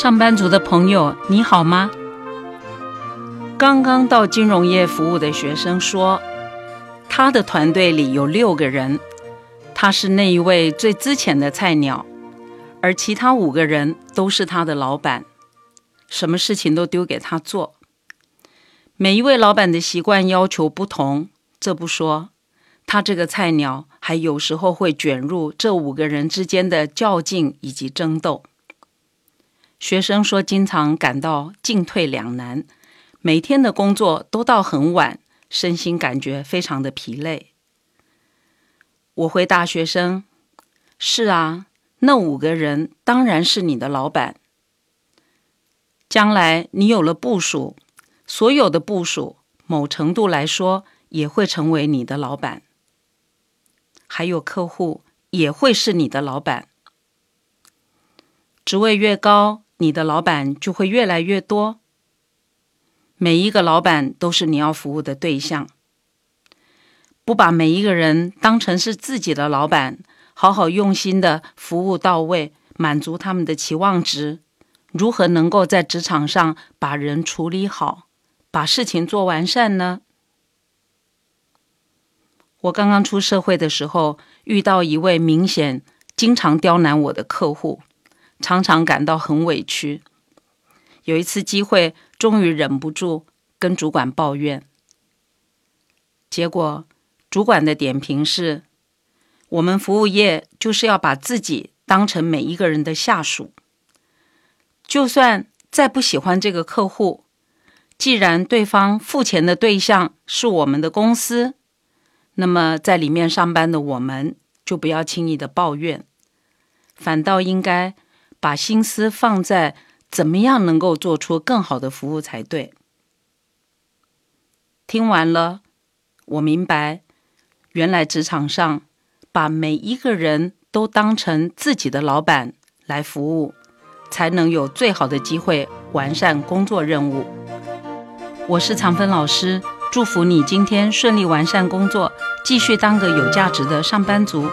上班族的朋友，你好吗？刚刚到金融业服务的学生说，他的团队里有六个人，他是那一位最资浅的菜鸟，而其他五个人都是他的老板，什么事情都丢给他做。每一位老板的习惯要求不同，这不说，他这个菜鸟还有时候会卷入这五个人之间的较劲以及争斗。学生说，经常感到进退两难。每天的工作都到很晚，身心感觉非常的疲累。我回答学生：“是啊，那五个人当然是你的老板。将来你有了部署，所有的部署某程度来说也会成为你的老板。还有客户也会是你的老板。职位越高，你的老板就会越来越多。”每一个老板都是你要服务的对象，不把每一个人当成是自己的老板，好好用心的服务到位，满足他们的期望值，如何能够在职场上把人处理好，把事情做完善呢？我刚刚出社会的时候，遇到一位明显经常刁难我的客户，常常感到很委屈。有一次机会。终于忍不住跟主管抱怨，结果主管的点评是：我们服务业就是要把自己当成每一个人的下属，就算再不喜欢这个客户，既然对方付钱的对象是我们的公司，那么在里面上班的我们就不要轻易的抱怨，反倒应该把心思放在。怎么样能够做出更好的服务才对？听完了，我明白，原来职场上把每一个人都当成自己的老板来服务，才能有最好的机会完善工作任务。我是常芬老师，祝福你今天顺利完善工作，继续当个有价值的上班族。